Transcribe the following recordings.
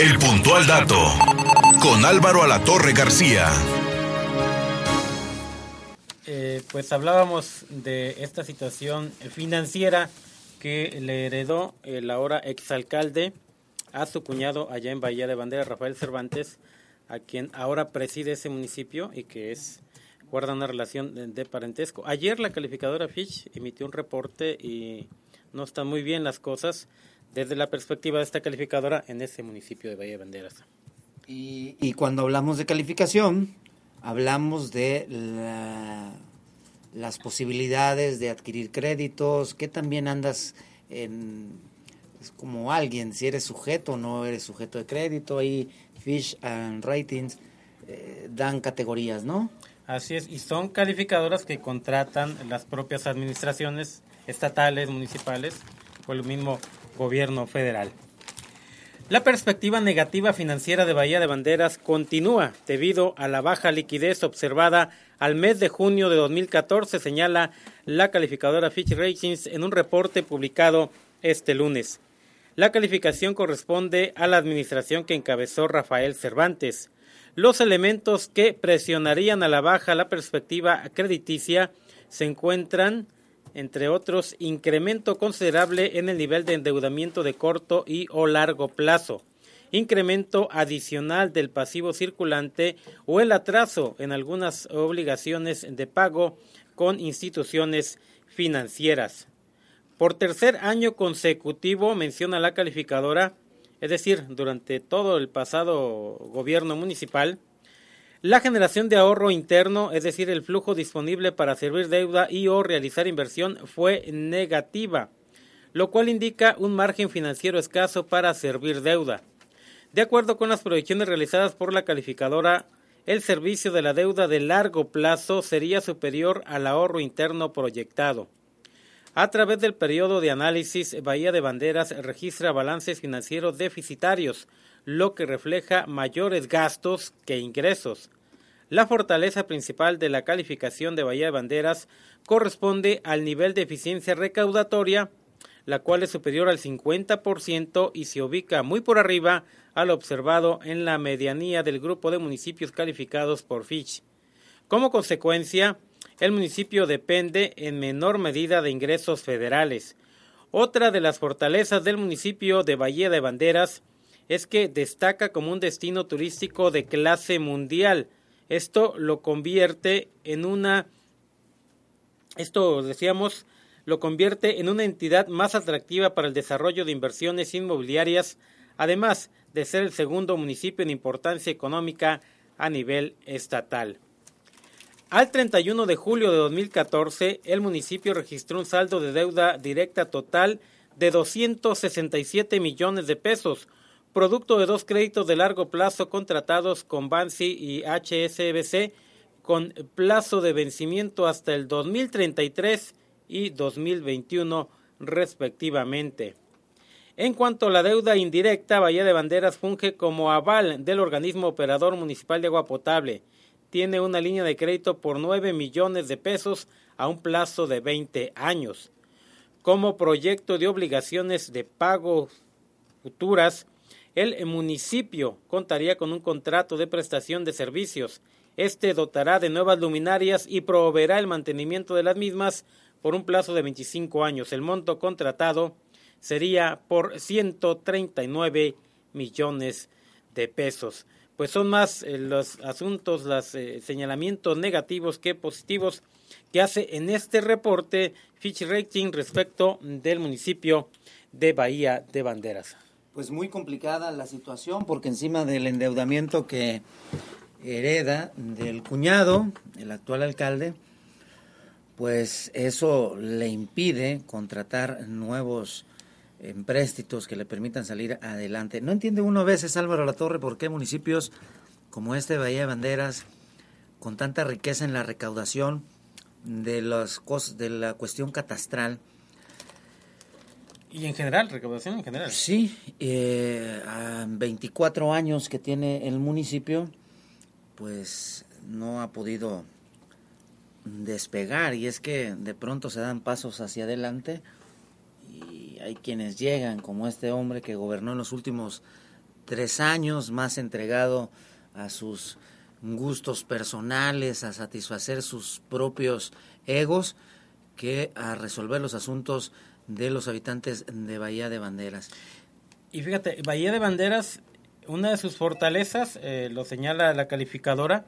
El puntual dato con Álvaro Alatorre García. Eh, pues hablábamos de esta situación financiera que le heredó el ahora exalcalde a su cuñado allá en Bahía de Bandera, Rafael Cervantes, a quien ahora preside ese municipio y que es guarda una relación de, de parentesco. Ayer la calificadora Fitch emitió un reporte y no están muy bien las cosas desde la perspectiva de esta calificadora en ese municipio de Bahía de Banderas. Y, y cuando hablamos de calificación, hablamos de la- las posibilidades de adquirir créditos, que también andas en, es como alguien, si eres sujeto o no eres sujeto de crédito, ahí Fish and Ratings eh, dan categorías, ¿no? Así es, y son calificadoras que contratan las propias administraciones estatales, municipales o el mismo gobierno federal. La perspectiva negativa financiera de Bahía de Banderas continúa debido a la baja liquidez observada al mes de junio de 2014, señala la calificadora Fitch Ratings en un reporte publicado este lunes. La calificación corresponde a la administración que encabezó Rafael Cervantes. Los elementos que presionarían a la baja la perspectiva crediticia se encuentran, entre otros, incremento considerable en el nivel de endeudamiento de corto y o largo plazo, incremento adicional del pasivo circulante o el atraso en algunas obligaciones de pago con instituciones financieras. Por tercer año consecutivo, menciona la calificadora, es decir, durante todo el pasado gobierno municipal, la generación de ahorro interno, es decir, el flujo disponible para servir deuda y o realizar inversión, fue negativa, lo cual indica un margen financiero escaso para servir deuda. De acuerdo con las proyecciones realizadas por la calificadora, el servicio de la deuda de largo plazo sería superior al ahorro interno proyectado. A través del periodo de análisis, Bahía de Banderas registra balances financieros deficitarios, lo que refleja mayores gastos que ingresos. La fortaleza principal de la calificación de Bahía de Banderas corresponde al nivel de eficiencia recaudatoria, la cual es superior al 50% y se ubica muy por arriba al observado en la medianía del grupo de municipios calificados por Fitch. Como consecuencia, el municipio depende en menor medida de ingresos federales. Otra de las fortalezas del municipio de Bahía de Banderas es que destaca como un destino turístico de clase mundial. Esto lo convierte en una esto decíamos lo convierte en una entidad más atractiva para el desarrollo de inversiones inmobiliarias, además de ser el segundo municipio en importancia económica a nivel estatal. Al 31 de julio de 2014, el municipio registró un saldo de deuda directa total de 267 millones de pesos, producto de dos créditos de largo plazo contratados con Bansi y HSBC con plazo de vencimiento hasta el 2033 y 2021 respectivamente. En cuanto a la deuda indirecta, Bahía de Banderas funge como aval del organismo operador municipal de agua potable. Tiene una línea de crédito por 9 millones de pesos a un plazo de 20 años. Como proyecto de obligaciones de pago futuras, el municipio contaría con un contrato de prestación de servicios. Este dotará de nuevas luminarias y proveerá el mantenimiento de las mismas por un plazo de 25 años. El monto contratado sería por 139 millones de pesos. Pues son más eh, los asuntos, los eh, señalamientos negativos que positivos que hace en este reporte Fitch Rating respecto del municipio de Bahía de Banderas. Pues muy complicada la situación porque encima del endeudamiento que hereda del cuñado, el actual alcalde, pues eso le impide contratar nuevos empréstitos que le permitan salir adelante. No entiende uno a veces, Álvaro La Torre, por qué municipios como este Bahía de Banderas, con tanta riqueza en la recaudación de las cosas, de la cuestión catastral. Y en general, recaudación en general. Sí, eh, a 24 años que tiene el municipio, pues no ha podido despegar y es que de pronto se dan pasos hacia adelante y hay quienes llegan como este hombre que gobernó en los últimos tres años más entregado a sus gustos personales, a satisfacer sus propios egos, que a resolver los asuntos de los habitantes de Bahía de Banderas. Y fíjate, Bahía de Banderas, una de sus fortalezas, eh, lo señala la calificadora,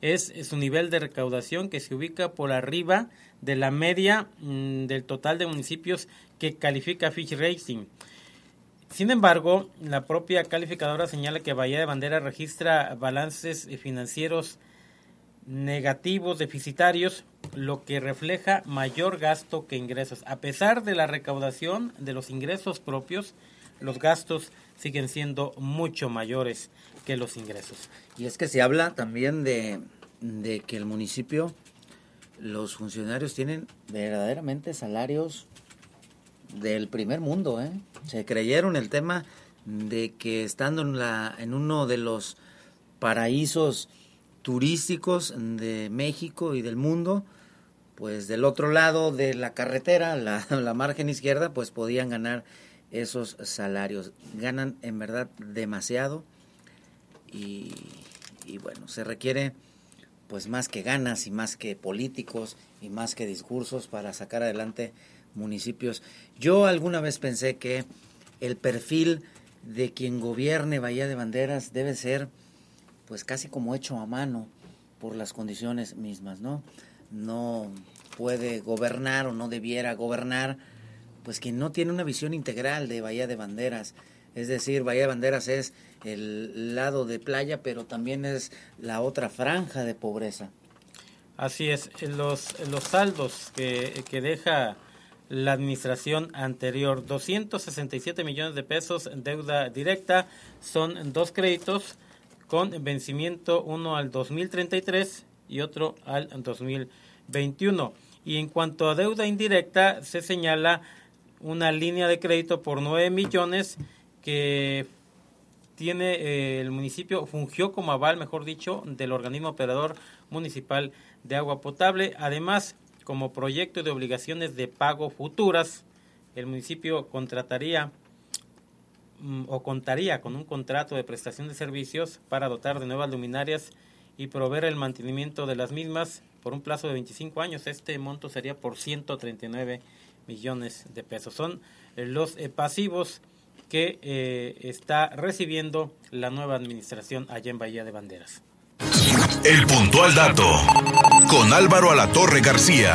es, su nivel de recaudación que se ubica por arriba de la media mm, del total de municipios que califica Fish Racing. Sin embargo, la propia calificadora señala que Bahía de Bandera registra balances financieros negativos, deficitarios, lo que refleja mayor gasto que ingresos. A pesar de la recaudación de los ingresos propios, los gastos siguen siendo mucho mayores que los ingresos. Y es que se habla también de, de que el municipio, los funcionarios tienen verdaderamente salarios del primer mundo, ¿eh? Se creyeron el tema de que estando en, la, en uno de los paraísos turísticos de México y del mundo, pues del otro lado de la carretera, la, la margen izquierda, pues podían ganar esos salarios. Ganan en verdad demasiado y, y bueno, se requiere pues más que ganas y más que políticos y más que discursos para sacar adelante municipios. Yo alguna vez pensé que el perfil de quien gobierne Bahía de Banderas debe ser pues casi como hecho a mano por las condiciones mismas, ¿no? No puede gobernar o no debiera gobernar pues quien no tiene una visión integral de Bahía de Banderas. Es decir, Bahía de Banderas es el lado de playa, pero también es la otra franja de pobreza. Así es, los, los saldos que, que deja la administración anterior. 267 millones de pesos en deuda directa son dos créditos con vencimiento uno al 2033 y otro al 2021. Y en cuanto a deuda indirecta, se señala una línea de crédito por 9 millones que tiene eh, el municipio, fungió como aval, mejor dicho, del organismo operador municipal de agua potable. Además, como proyecto de obligaciones de pago futuras, el municipio contrataría o contaría con un contrato de prestación de servicios para dotar de nuevas luminarias y proveer el mantenimiento de las mismas por un plazo de 25 años. Este monto sería por 139 millones de pesos. Son eh, los eh, pasivos que eh, está recibiendo la nueva administración allá en Bahía de Banderas. El puntual dato con Álvaro Alatorre García.